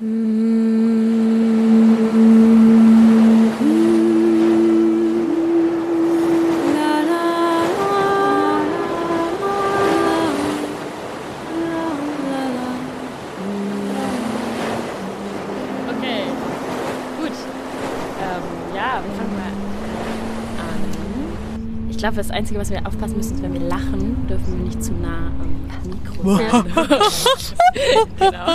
Ich glaube, das Einzige, was wir aufpassen müssen, ist, wenn wir lachen, dürfen wir nicht zu nah Mikro genau.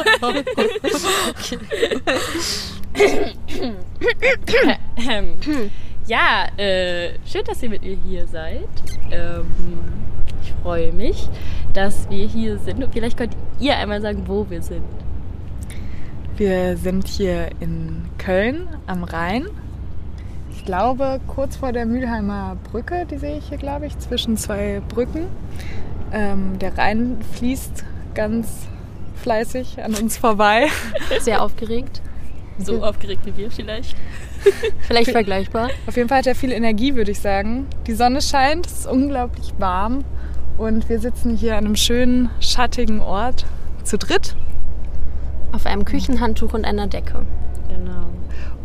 ja, äh, schön, dass ihr mit mir hier seid. Ähm, ich freue mich, dass wir hier sind. Und vielleicht könnt ihr einmal sagen, wo wir sind. Wir sind hier in Köln am Rhein. Ich glaube, kurz vor der Mülheimer Brücke, die sehe ich hier, glaube ich, zwischen zwei Brücken. Ähm, der Rhein fließt ganz fleißig an uns vorbei. Sehr aufgeregt. So aufgeregt wie wir vielleicht. Vielleicht vergleichbar. Auf jeden Fall hat er viel Energie, würde ich sagen. Die Sonne scheint, es ist unglaublich warm und wir sitzen hier an einem schönen, schattigen Ort zu dritt. Auf einem Küchenhandtuch und einer Decke. Genau.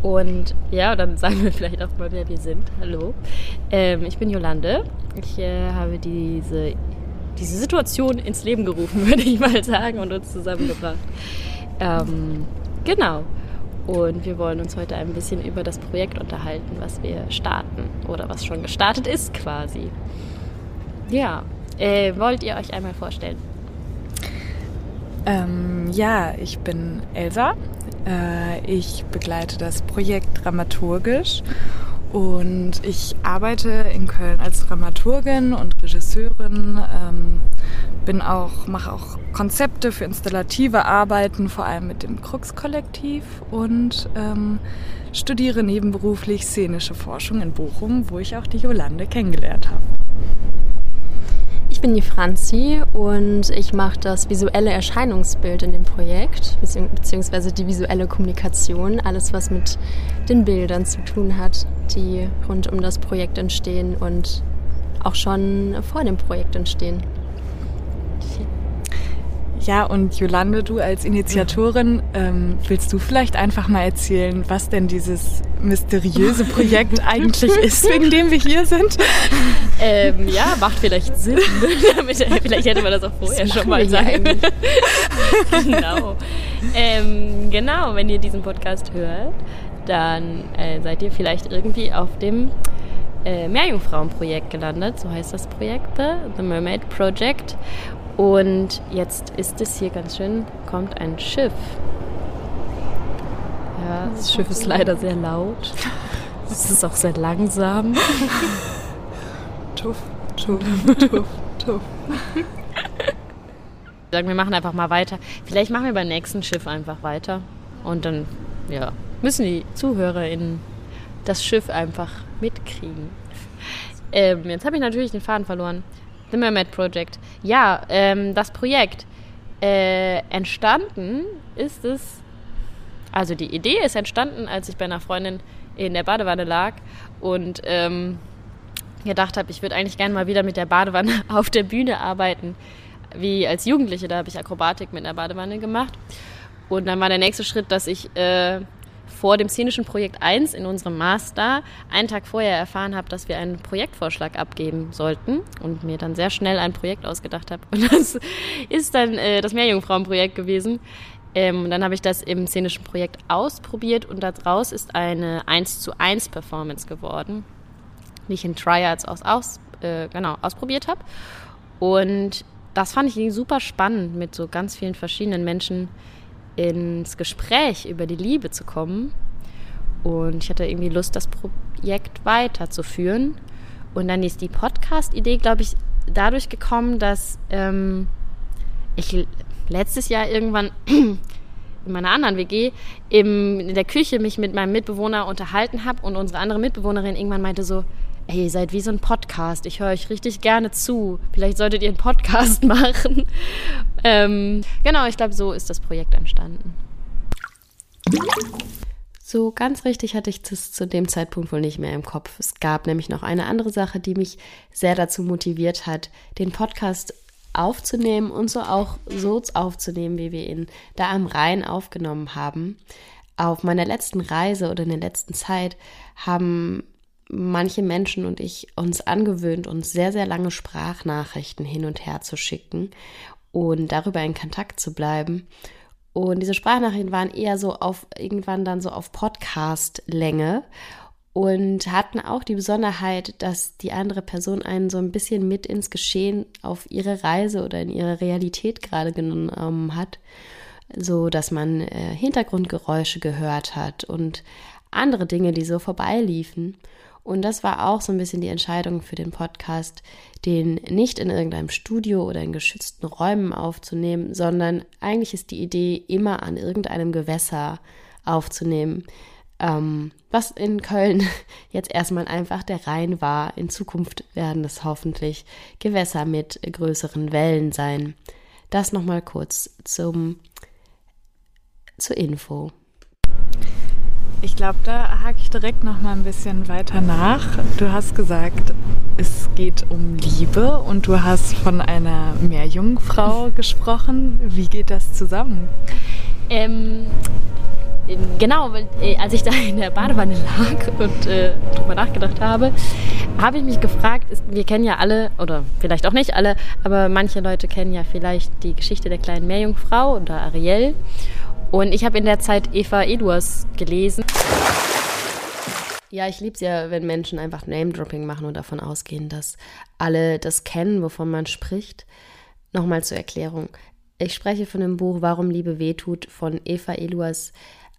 Und ja, dann sagen wir vielleicht auch mal, wer wir sind. Hallo. Ähm, ich bin Jolande. Ich äh, habe diese, diese Situation ins Leben gerufen, würde ich mal sagen, und uns zusammengebracht. Ähm, genau. Und wir wollen uns heute ein bisschen über das Projekt unterhalten, was wir starten oder was schon gestartet ist quasi. Ja, äh, wollt ihr euch einmal vorstellen? Ähm, ja, ich bin Elsa. Äh, ich begleite das Projekt dramaturgisch und ich arbeite in Köln als Dramaturgin und Regisseurin. Ähm, bin auch, mache auch Konzepte für installative Arbeiten, vor allem mit dem Krux-Kollektiv und ähm, studiere nebenberuflich szenische Forschung in Bochum, wo ich auch die Jolande kennengelernt habe. Ich bin die Franzi und ich mache das visuelle Erscheinungsbild in dem Projekt, beziehungsweise die visuelle Kommunikation, alles was mit den Bildern zu tun hat, die rund um das Projekt entstehen und auch schon vor dem Projekt entstehen. Ja, und Jolande, du als Initiatorin, ähm, willst du vielleicht einfach mal erzählen, was denn dieses mysteriöse Projekt eigentlich ist, wegen dem wir hier sind? Ähm, ja, macht vielleicht Sinn. vielleicht hätte man das auch vorher Das schon mal sagen. genau. Ähm, genau, wenn ihr diesen Podcast hört, dann äh, seid ihr vielleicht irgendwie auf dem äh, Meerjungfrauenprojekt gelandet. So heißt das Projekt, The Mermaid Project. Und jetzt ist es hier ganz schön, kommt ein Schiff. Ja, das Schiff ist leider sehr laut. Es ist auch sehr langsam. Tuff, tuff, tuff, tuff. sagen, wir machen einfach mal weiter. Vielleicht machen wir beim nächsten Schiff einfach weiter. Und dann, ja, müssen die ZuhörerInnen das Schiff einfach mitkriegen. Ähm, jetzt habe ich natürlich den Faden verloren. The Mermaid Project. Ja, ähm, das Projekt. Äh, entstanden ist es, also die Idee ist entstanden, als ich bei einer Freundin in der Badewanne lag und ähm, gedacht habe, ich würde eigentlich gerne mal wieder mit der Badewanne auf der Bühne arbeiten. Wie als Jugendliche, da habe ich Akrobatik mit einer Badewanne gemacht. Und dann war der nächste Schritt, dass ich äh, vor dem szenischen Projekt 1 in unserem Master einen Tag vorher erfahren habe, dass wir einen Projektvorschlag abgeben sollten und mir dann sehr schnell ein Projekt ausgedacht habe. Und das ist dann äh, das Meerjungfrauenprojekt gewesen. Ähm, und dann habe ich das im szenischen Projekt ausprobiert und daraus ist eine 1 zu 1 Performance geworden, die ich in Triads aus, aus, äh, genau, ausprobiert habe. Und das fand ich super spannend, mit so ganz vielen verschiedenen Menschen ins Gespräch über die Liebe zu kommen. Und ich hatte irgendwie Lust, das Projekt weiterzuführen. Und dann ist die Podcast-Idee, glaube ich, dadurch gekommen, dass ähm, ich letztes Jahr irgendwann in meiner anderen WG im, in der Küche mich mit meinem Mitbewohner unterhalten habe und unsere andere Mitbewohnerin irgendwann meinte so, ey, ihr seid wie so ein Podcast, ich höre euch richtig gerne zu, vielleicht solltet ihr einen Podcast machen. Ähm, genau, ich glaube, so ist das Projekt entstanden. So ganz richtig hatte ich das zu dem Zeitpunkt wohl nicht mehr im Kopf. Es gab nämlich noch eine andere Sache, die mich sehr dazu motiviert hat, den Podcast aufzunehmen und so auch so aufzunehmen, wie wir ihn da am Rhein aufgenommen haben. Auf meiner letzten Reise oder in der letzten Zeit haben manche Menschen und ich uns angewöhnt, uns sehr, sehr lange Sprachnachrichten hin und her zu schicken und darüber in Kontakt zu bleiben. Und diese Sprachnachrichten waren eher so auf irgendwann dann so auf Podcast-Länge und hatten auch die Besonderheit, dass die andere Person einen so ein bisschen mit ins Geschehen auf ihre Reise oder in ihre Realität gerade genommen hat, so dass man äh, Hintergrundgeräusche gehört hat und andere Dinge, die so vorbeiliefen. Und das war auch so ein bisschen die Entscheidung für den Podcast, den nicht in irgendeinem Studio oder in geschützten Räumen aufzunehmen, sondern eigentlich ist die Idee, immer an irgendeinem Gewässer aufzunehmen, ähm, was in Köln jetzt erstmal einfach der Rhein war. In Zukunft werden es hoffentlich Gewässer mit größeren Wellen sein. Das nochmal kurz zum, zur Info. Ich glaube, da hake ich direkt noch mal ein bisschen weiter nach. Du hast gesagt, es geht um Liebe und du hast von einer Meerjungfrau gesprochen. Wie geht das zusammen? Ähm, genau, äh, als ich da in der Badewanne lag und äh, drüber nachgedacht habe, habe ich mich gefragt, wir kennen ja alle, oder vielleicht auch nicht alle, aber manche Leute kennen ja vielleicht die Geschichte der kleinen Meerjungfrau oder Ariel. Und ich habe in der Zeit Eva Eduers gelesen. Ja, ich liebe es ja, wenn Menschen einfach Name-Dropping machen und davon ausgehen, dass alle das kennen, wovon man spricht. Nochmal zur Erklärung. Ich spreche von dem Buch Warum Liebe wehtut von Eva Eluas,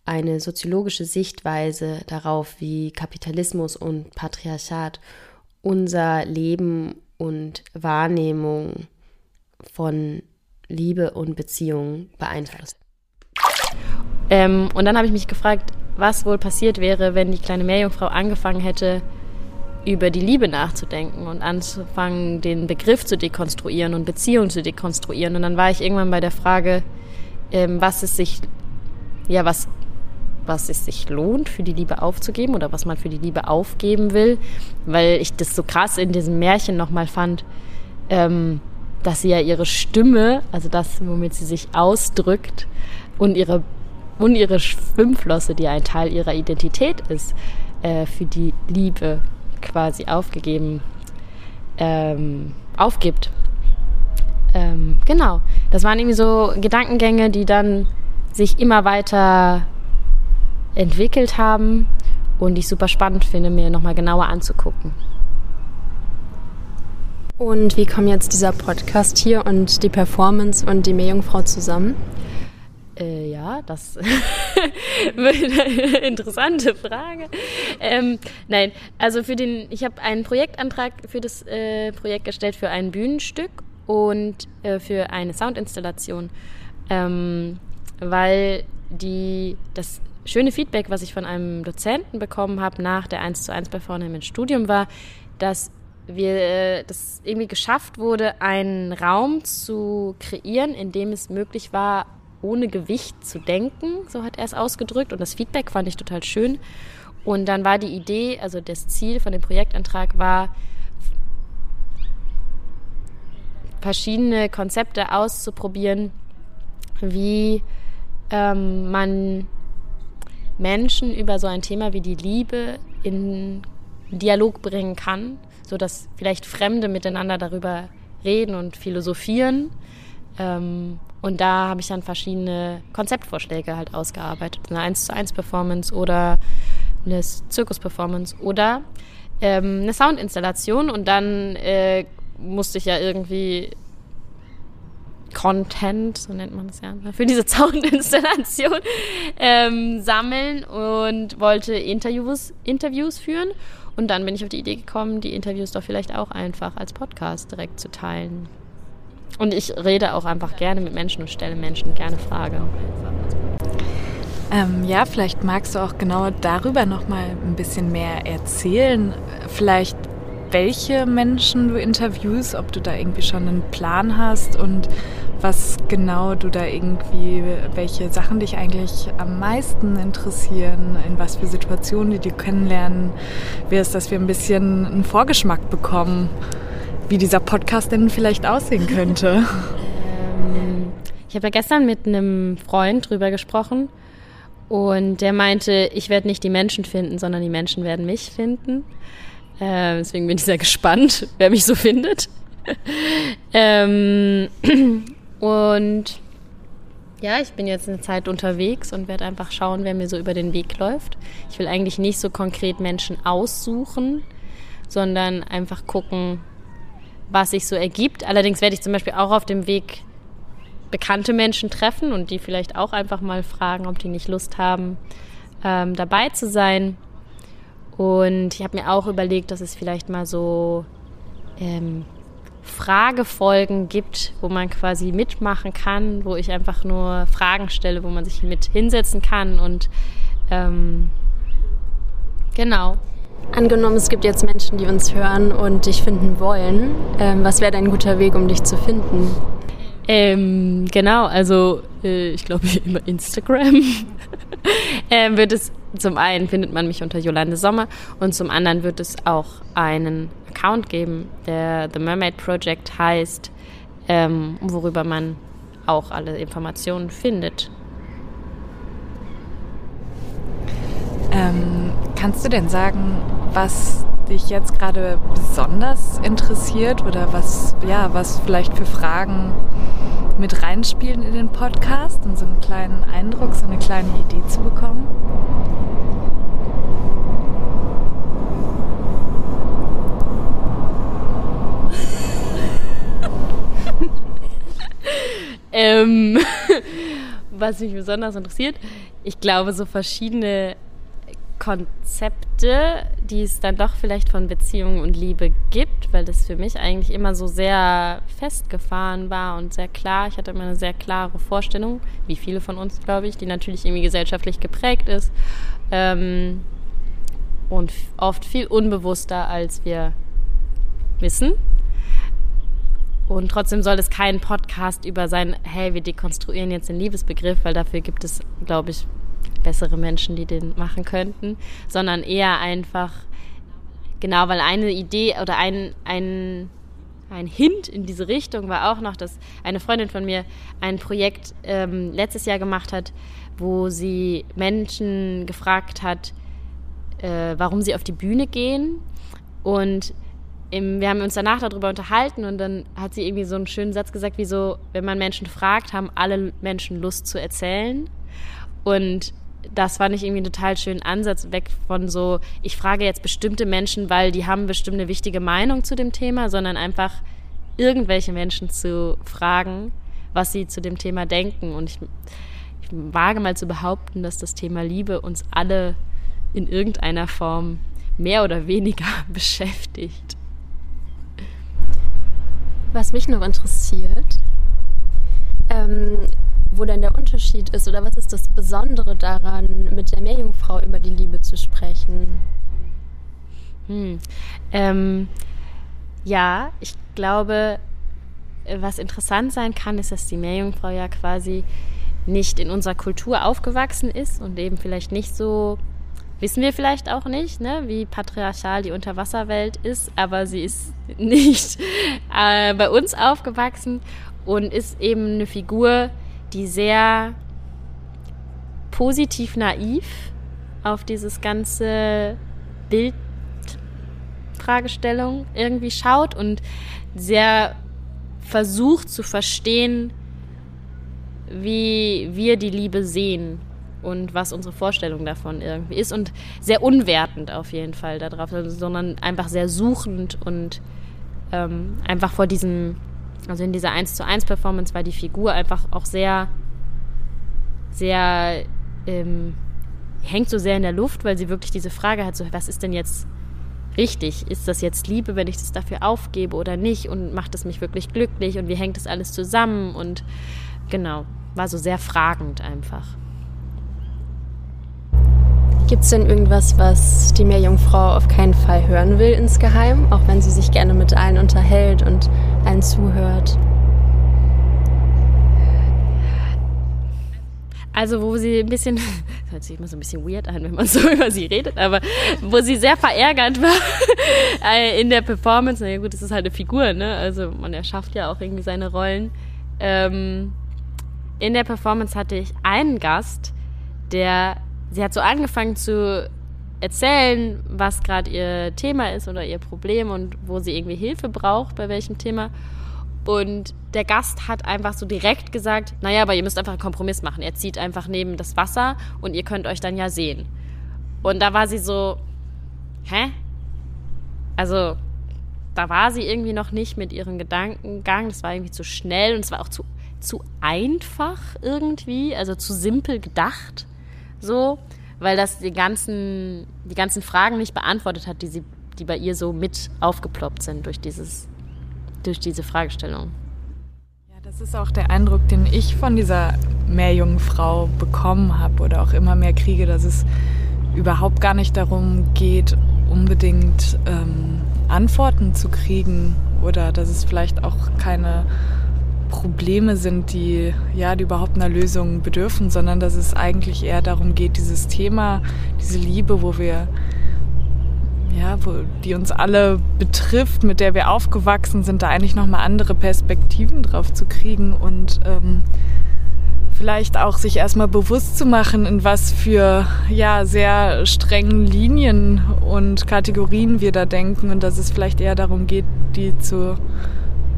eine soziologische Sichtweise darauf, wie Kapitalismus und Patriarchat unser Leben und Wahrnehmung von Liebe und Beziehung beeinflusst. Ähm, und dann habe ich mich gefragt, was wohl passiert wäre, wenn die kleine Meerjungfrau angefangen hätte, über die Liebe nachzudenken und anzufangen, den Begriff zu dekonstruieren und Beziehungen zu dekonstruieren. Und dann war ich irgendwann bei der Frage, ähm, was es sich, ja, was, was es sich lohnt, für die Liebe aufzugeben oder was man für die Liebe aufgeben will, weil ich das so krass in diesem Märchen nochmal fand, ähm, dass sie ja ihre Stimme, also das, womit sie sich ausdrückt und ihre und ihre Schwimmflosse, die ein Teil ihrer Identität ist, äh, für die Liebe quasi aufgegeben, ähm, aufgibt. Ähm, genau, das waren irgendwie so Gedankengänge, die dann sich immer weiter entwickelt haben und ich super spannend finde, mir nochmal genauer anzugucken. Und wie kommen jetzt dieser Podcast hier und die Performance und die Meerjungfrau zusammen? Äh, ja, das eine interessante Frage. Ähm, nein, also für den, ich habe einen Projektantrag für das äh, Projekt gestellt für ein Bühnenstück und äh, für eine Soundinstallation, ähm, weil die das schöne Feedback, was ich von einem Dozenten bekommen habe nach der 1 zu 1 Performance im Studium war, dass wir äh, das irgendwie geschafft wurde, einen Raum zu kreieren, in dem es möglich war, ohne Gewicht zu denken, so hat er es ausgedrückt. Und das Feedback fand ich total schön. Und dann war die Idee, also das Ziel von dem Projektantrag war, verschiedene Konzepte auszuprobieren, wie ähm, man Menschen über so ein Thema wie die Liebe in Dialog bringen kann, sodass vielleicht Fremde miteinander darüber reden und philosophieren ähm, und da habe ich dann verschiedene Konzeptvorschläge halt ausgearbeitet. Eine 1 zu 1 Performance oder eine Zirkus-Performance oder ähm, eine Soundinstallation. Und dann äh, musste ich ja irgendwie Content, so nennt man das ja, für diese Soundinstallation ähm, sammeln und wollte Interviews, Interviews führen. Und dann bin ich auf die Idee gekommen, die Interviews doch vielleicht auch einfach als Podcast direkt zu teilen. Und ich rede auch einfach gerne mit Menschen und stelle Menschen gerne Fragen. Ähm, ja, vielleicht magst du auch genau darüber noch mal ein bisschen mehr erzählen. Vielleicht welche Menschen du interviewst, ob du da irgendwie schon einen Plan hast und was genau du da irgendwie, welche Sachen dich eigentlich am meisten interessieren, in was für Situationen die du kennenlernen wirst, dass wir ein bisschen einen Vorgeschmack bekommen wie dieser Podcast denn vielleicht aussehen könnte. Ähm, ich habe ja gestern mit einem Freund drüber gesprochen und der meinte, ich werde nicht die Menschen finden, sondern die Menschen werden mich finden. Äh, deswegen bin ich sehr gespannt, wer mich so findet. ähm, und ja, ich bin jetzt eine Zeit unterwegs und werde einfach schauen, wer mir so über den Weg läuft. Ich will eigentlich nicht so konkret Menschen aussuchen, sondern einfach gucken, was sich so ergibt. Allerdings werde ich zum Beispiel auch auf dem Weg bekannte Menschen treffen und die vielleicht auch einfach mal fragen, ob die nicht Lust haben, ähm, dabei zu sein. Und ich habe mir auch überlegt, dass es vielleicht mal so ähm, Fragefolgen gibt, wo man quasi mitmachen kann, wo ich einfach nur Fragen stelle, wo man sich mit hinsetzen kann und ähm, genau. Angenommen, es gibt jetzt Menschen, die uns hören und dich finden wollen. Ähm, was wäre dein guter Weg, um dich zu finden? Ähm, genau, also äh, ich glaube über Instagram ähm, wird es zum einen findet man mich unter Jolande Sommer und zum anderen wird es auch einen Account geben, der The Mermaid Project heißt, ähm, worüber man auch alle Informationen findet. Ähm, kannst du denn sagen, was dich jetzt gerade besonders interessiert oder was, ja, was vielleicht für Fragen mit reinspielen in den Podcast, um so einen kleinen Eindruck, so eine kleine Idee zu bekommen? ähm, was mich besonders interessiert, ich glaube, so verschiedene Konzepte, die es dann doch vielleicht von Beziehungen und Liebe gibt, weil das für mich eigentlich immer so sehr festgefahren war und sehr klar. Ich hatte immer eine sehr klare Vorstellung, wie viele von uns, glaube ich, die natürlich irgendwie gesellschaftlich geprägt ist ähm, und oft viel unbewusster, als wir wissen. Und trotzdem soll es kein Podcast über sein, hey, wir dekonstruieren jetzt den Liebesbegriff, weil dafür gibt es, glaube ich, bessere Menschen, die den machen könnten, sondern eher einfach, genau, weil eine Idee oder ein, ein, ein Hint in diese Richtung war auch noch, dass eine Freundin von mir ein Projekt ähm, letztes Jahr gemacht hat, wo sie Menschen gefragt hat, äh, warum sie auf die Bühne gehen. Und im, wir haben uns danach darüber unterhalten und dann hat sie irgendwie so einen schönen Satz gesagt, wie so, wenn man Menschen fragt, haben alle Menschen Lust zu erzählen. Und das fand ich irgendwie einen total schönen Ansatz, weg von so, ich frage jetzt bestimmte Menschen, weil die haben bestimmt eine wichtige Meinung zu dem Thema, sondern einfach irgendwelche Menschen zu fragen, was sie zu dem Thema denken. Und ich, ich wage mal zu behaupten, dass das Thema Liebe uns alle in irgendeiner Form mehr oder weniger beschäftigt. Was mich noch interessiert, ähm, wo denn der Unterschied ist oder was ist das Besondere daran, mit der Meerjungfrau über die Liebe zu sprechen? Hm. Ähm, ja, ich glaube, was interessant sein kann, ist, dass die Meerjungfrau ja quasi nicht in unserer Kultur aufgewachsen ist und eben vielleicht nicht so, wissen wir vielleicht auch nicht, ne, wie patriarchal die Unterwasserwelt ist, aber sie ist nicht äh, bei uns aufgewachsen und ist eben eine Figur, die sehr positiv naiv auf dieses ganze Bildfragestellung irgendwie schaut und sehr versucht zu verstehen, wie wir die Liebe sehen und was unsere Vorstellung davon irgendwie ist und sehr unwertend auf jeden Fall darauf, sondern einfach sehr suchend und ähm, einfach vor diesem also in dieser 1 zu 1 Performance war die Figur einfach auch sehr, sehr, ähm, hängt so sehr in der Luft, weil sie wirklich diese Frage hat, so, was ist denn jetzt richtig? Ist das jetzt Liebe, wenn ich das dafür aufgebe oder nicht? Und macht es mich wirklich glücklich? Und wie hängt das alles zusammen? Und genau, war so sehr fragend einfach. Gibt es denn irgendwas, was die Meerjungfrau auf keinen Fall hören will insgeheim, auch wenn sie sich gerne mit allen unterhält und allen zuhört? Also wo sie ein bisschen, das hört sich immer so ein bisschen weird an, wenn man so über sie redet, aber wo sie sehr verärgert war äh, in der Performance. Na ja gut, das ist halt eine Figur, ne? Also man erschafft ja auch irgendwie seine Rollen. Ähm, in der Performance hatte ich einen Gast, der, sie hat so angefangen zu erzählen, was gerade ihr Thema ist oder ihr Problem und wo sie irgendwie Hilfe braucht, bei welchem Thema. Und der Gast hat einfach so direkt gesagt, naja, aber ihr müsst einfach einen Kompromiss machen. Er zieht einfach neben das Wasser und ihr könnt euch dann ja sehen. Und da war sie so, hä? Also, da war sie irgendwie noch nicht mit ihrem Gedankengang. Das war irgendwie zu schnell und es war auch zu, zu einfach irgendwie, also zu simpel gedacht. So, weil das die ganzen, die ganzen Fragen nicht beantwortet hat, die, sie, die bei ihr so mit aufgeploppt sind durch dieses durch diese Fragestellung. Ja, das ist auch der Eindruck, den ich von dieser Meerjungfrau bekommen habe oder auch immer mehr kriege, dass es überhaupt gar nicht darum geht, unbedingt ähm, Antworten zu kriegen oder dass es vielleicht auch keine Probleme sind, die ja, die überhaupt einer Lösung bedürfen, sondern dass es eigentlich eher darum geht, dieses Thema, diese Liebe, wo wir ja, wo, die uns alle betrifft, mit der wir aufgewachsen sind, da eigentlich nochmal andere Perspektiven drauf zu kriegen und ähm, vielleicht auch sich erstmal bewusst zu machen, in was für ja, sehr strengen Linien und Kategorien wir da denken und dass es vielleicht eher darum geht, die zu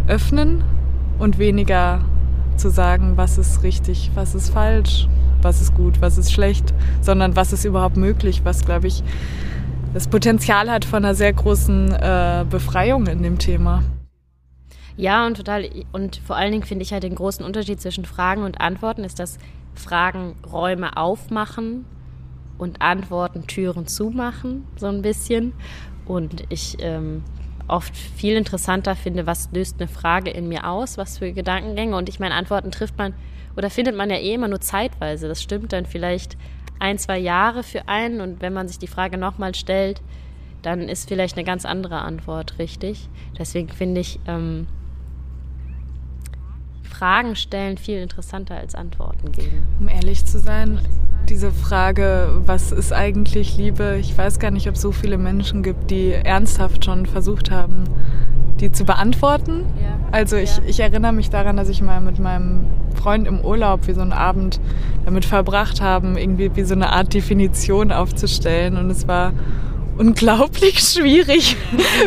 öffnen und weniger zu sagen, was ist richtig, was ist falsch, was ist gut, was ist schlecht, sondern was ist überhaupt möglich, was, glaube ich, das Potenzial hat von einer sehr großen äh, Befreiung in dem Thema. Ja, und total. Und vor allen Dingen finde ich halt den großen Unterschied zwischen Fragen und Antworten ist, dass Fragen Räume aufmachen und Antworten Türen zumachen, so ein bisschen. Und ich ähm, oft viel interessanter finde, was löst eine Frage in mir aus, was für Gedankengänge. Und ich meine, Antworten trifft man oder findet man ja eh immer nur zeitweise. Das stimmt dann vielleicht ein, zwei Jahre für einen und wenn man sich die Frage nochmal stellt, dann ist vielleicht eine ganz andere Antwort richtig. Deswegen finde ich ähm, Fragen stellen viel interessanter als Antworten geben. Um ehrlich zu sein, diese Frage, was ist eigentlich Liebe? Ich weiß gar nicht, ob es so viele Menschen gibt, die ernsthaft schon versucht haben, die zu beantworten. Ja. Also ich, ja. ich erinnere mich daran, dass ich mal mit meinem Freund im Urlaub wie so einen Abend damit verbracht haben, irgendwie wie so eine Art Definition aufzustellen. Und es war unglaublich schwierig.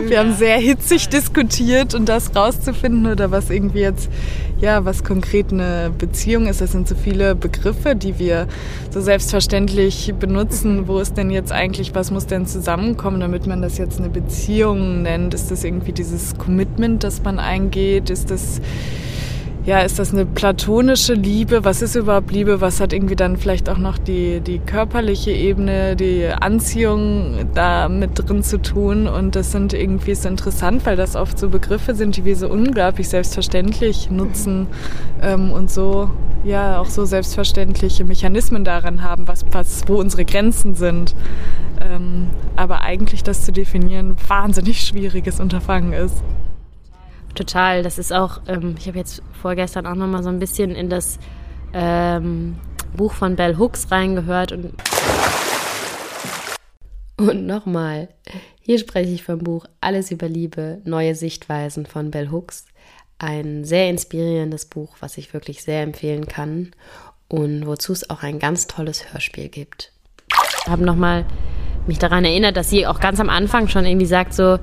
Wir haben sehr hitzig diskutiert und das rauszufinden oder was irgendwie jetzt, ja, was konkret eine Beziehung ist. Das sind so viele Begriffe, die wir so selbstverständlich benutzen. Wo ist denn jetzt eigentlich, was muss denn zusammenkommen, damit man das jetzt eine Beziehung nennt? Ist das irgendwie dieses Commitment, das man eingeht? Ist das ja, ist das eine platonische Liebe? Was ist überhaupt Liebe? Was hat irgendwie dann vielleicht auch noch die, die körperliche Ebene, die Anziehung da mit drin zu tun? Und das sind irgendwie so interessant, weil das oft so Begriffe sind, die wir so unglaublich selbstverständlich nutzen ähm, und so, ja, auch so selbstverständliche Mechanismen daran haben, was, was, wo unsere Grenzen sind. Ähm, aber eigentlich das zu definieren, wahnsinnig schwieriges Unterfangen ist. Total. Das ist auch, ähm, ich habe jetzt vorgestern auch noch mal so ein bisschen in das ähm, Buch von Bell Hooks reingehört und und nochmal, hier spreche ich vom Buch Alles über Liebe, neue Sichtweisen von Bell Hooks. Ein sehr inspirierendes Buch, was ich wirklich sehr empfehlen kann und wozu es auch ein ganz tolles Hörspiel gibt. Ich habe nochmal mich daran erinnert, dass sie auch ganz am Anfang schon irgendwie sagt, so,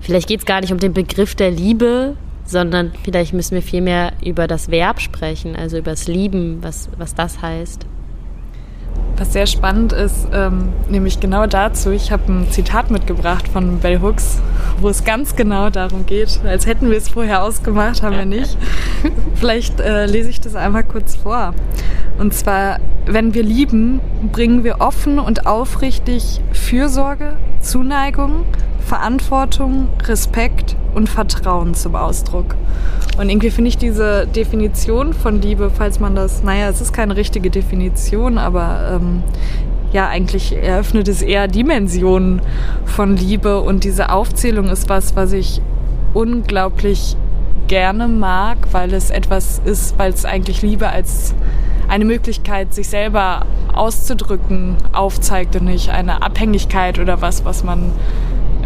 vielleicht geht es gar nicht um den Begriff der Liebe, sondern vielleicht müssen wir vielmehr über das Verb sprechen, also über das Lieben, was, was das heißt. Was sehr spannend ist, ähm, nämlich genau dazu, ich habe ein Zitat mitgebracht von Bell Hooks, wo es ganz genau darum geht, als hätten wir es vorher ausgemacht, haben wir nicht. Vielleicht äh, lese ich das einmal kurz vor. Und zwar, wenn wir lieben, bringen wir offen und aufrichtig Fürsorge, Zuneigung, Verantwortung, Respekt und Vertrauen zum Ausdruck. Und irgendwie finde ich diese Definition von Liebe, falls man das, naja, es ist keine richtige Definition, aber ähm, ja, eigentlich eröffnet es eher Dimensionen von Liebe und diese Aufzählung ist was, was ich unglaublich gerne mag, weil es etwas ist, weil es eigentlich Liebe als eine Möglichkeit, sich selber auszudrücken, aufzeigt und nicht eine Abhängigkeit oder was, was man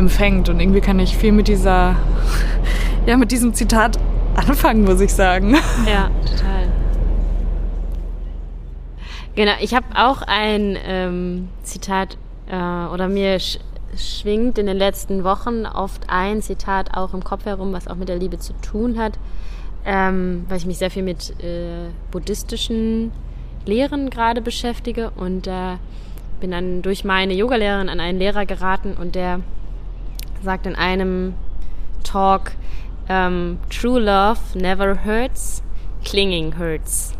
empfängt. Und irgendwie kann ich viel mit dieser, ja, mit diesem Zitat anfangen, muss ich sagen. Ja, total. Genau, ich habe auch ein ähm, Zitat äh, oder mir sch schwingt in den letzten Wochen oft ein Zitat auch im Kopf herum, was auch mit der Liebe zu tun hat, ähm, weil ich mich sehr viel mit äh, buddhistischen Lehren gerade beschäftige und äh, bin dann durch meine Yogalehrerin an einen Lehrer geraten und der sagt in einem Talk, ähm, True Love never hurts, clinging hurts.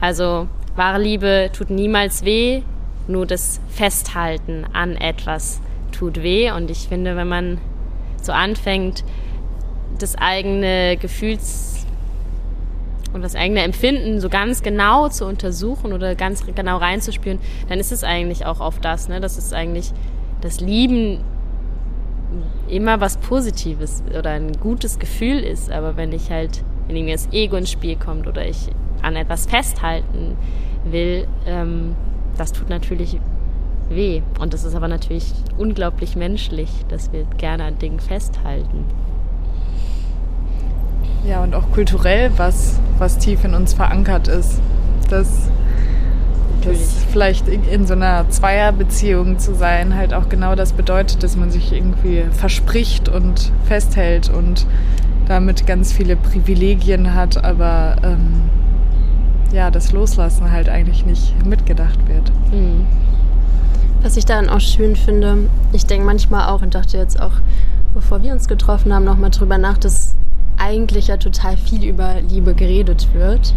Also wahre Liebe tut niemals weh, nur das Festhalten an etwas tut weh. Und ich finde, wenn man so anfängt, das eigene Gefühls und das eigene Empfinden so ganz genau zu untersuchen oder ganz genau reinzuspüren, dann ist es eigentlich auch oft das, ne? Das ist eigentlich das Lieben immer was Positives oder ein gutes Gefühl ist. Aber wenn ich halt, wenn irgendwie das Ego ins Spiel kommt oder ich an etwas festhalten will, ähm, das tut natürlich weh. Und das ist aber natürlich unglaublich menschlich, dass wir gerne an Dingen festhalten. Ja, und auch kulturell was, was tief in uns verankert ist. Das das vielleicht in so einer Zweierbeziehung zu sein halt auch genau das bedeutet, dass man sich irgendwie verspricht und festhält und damit ganz viele Privilegien hat, aber ähm, ja, das Loslassen halt eigentlich nicht mitgedacht wird. Mhm. Was ich daran auch schön finde, ich denke manchmal auch und dachte jetzt auch, bevor wir uns getroffen haben, nochmal drüber nach, dass eigentlich ja total viel über Liebe geredet wird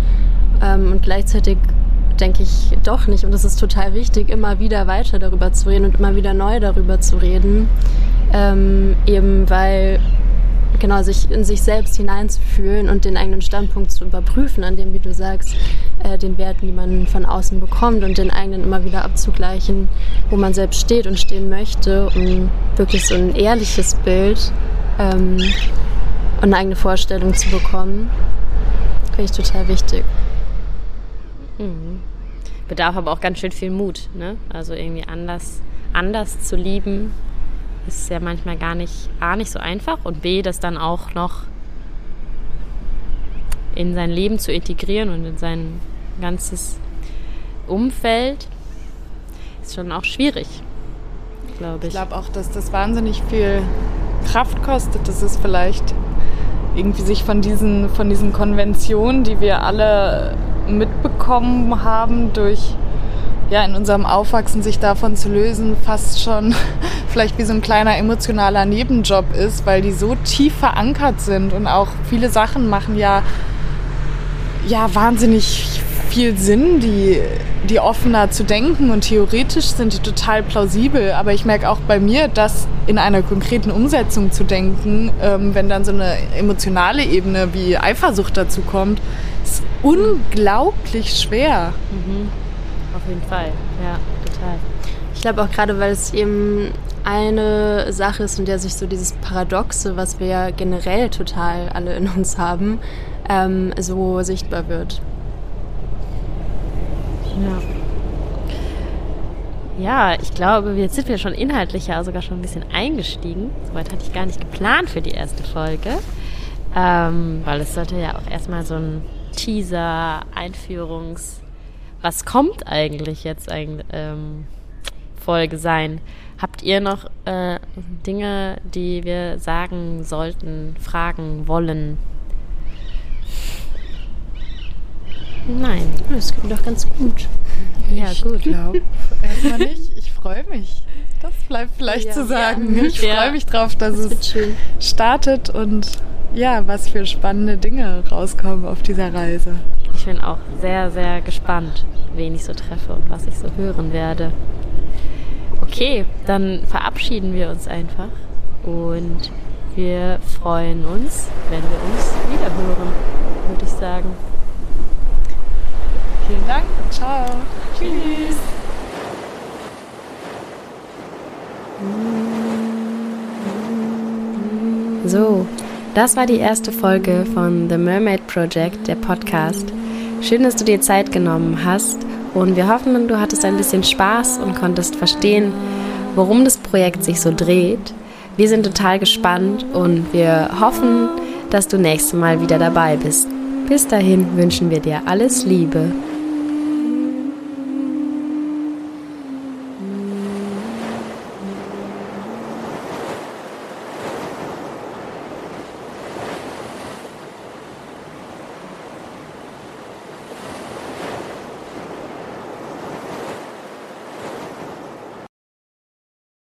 ähm, und gleichzeitig denke ich doch nicht. Und es ist total wichtig, immer wieder weiter darüber zu reden und immer wieder neu darüber zu reden. Ähm, eben weil genau sich in sich selbst hineinzufühlen und den eigenen Standpunkt zu überprüfen, an dem, wie du sagst, äh, den Werten, die man von außen bekommt und den eigenen immer wieder abzugleichen, wo man selbst steht und stehen möchte, um wirklich so ein ehrliches Bild ähm, und eine eigene Vorstellung zu bekommen, finde ich total wichtig. Mhm. Bedarf aber auch ganz schön viel Mut. Ne? Also irgendwie anders, anders zu lieben, ist ja manchmal gar nicht A nicht so einfach und B, das dann auch noch in sein Leben zu integrieren und in sein ganzes Umfeld ist schon auch schwierig, glaube ich. Ich glaube auch, dass das wahnsinnig viel Kraft kostet. Das ist vielleicht irgendwie sich von diesen, von diesen Konventionen, die wir alle mitbekommen haben durch ja, in unserem Aufwachsen sich davon zu lösen, fast schon vielleicht wie so ein kleiner emotionaler Nebenjob ist, weil die so tief verankert sind und auch viele Sachen machen ja, ja wahnsinnig viel Sinn, die, die offener zu denken und theoretisch sind die total plausibel. Aber ich merke auch bei mir, dass in einer konkreten Umsetzung zu denken, ähm, wenn dann so eine emotionale Ebene wie Eifersucht dazu kommt, ist unglaublich schwer. Mhm. Auf jeden Fall, ja, total. Ich glaube auch gerade, weil es eben eine Sache ist, in der sich so dieses Paradoxe, was wir ja generell total alle in uns haben, ähm, so sichtbar wird. Ja. Ja, ich glaube, jetzt sind wir schon inhaltlicher sogar schon ein bisschen eingestiegen. Soweit hatte ich gar nicht geplant für die erste Folge. Ähm, weil es sollte ja auch erstmal so ein Teaser, Einführungs, was kommt eigentlich jetzt ein ähm, Folge sein? Habt ihr noch äh, Dinge, die wir sagen sollten, fragen wollen? Nein, das geht doch ganz gut. Ja, ich gut. Ich glaube erstmal nicht. Ich freue mich. Das bleibt vielleicht ja, zu sagen. Ja. Ich freue mich drauf, dass das es startet und ja, was für spannende Dinge rauskommen auf dieser Reise. Ich bin auch sehr, sehr gespannt, wen ich so treffe und was ich so hören werde. Okay, dann verabschieden wir uns einfach und wir freuen uns, wenn wir uns wiederhören, würde ich sagen. Vielen Dank. Ciao. Tschüss. So, das war die erste Folge von The Mermaid Project, der Podcast. Schön, dass du dir Zeit genommen hast und wir hoffen, du hattest ein bisschen Spaß und konntest verstehen, worum das Projekt sich so dreht. Wir sind total gespannt und wir hoffen, dass du nächstes Mal wieder dabei bist. Bis dahin wünschen wir dir alles Liebe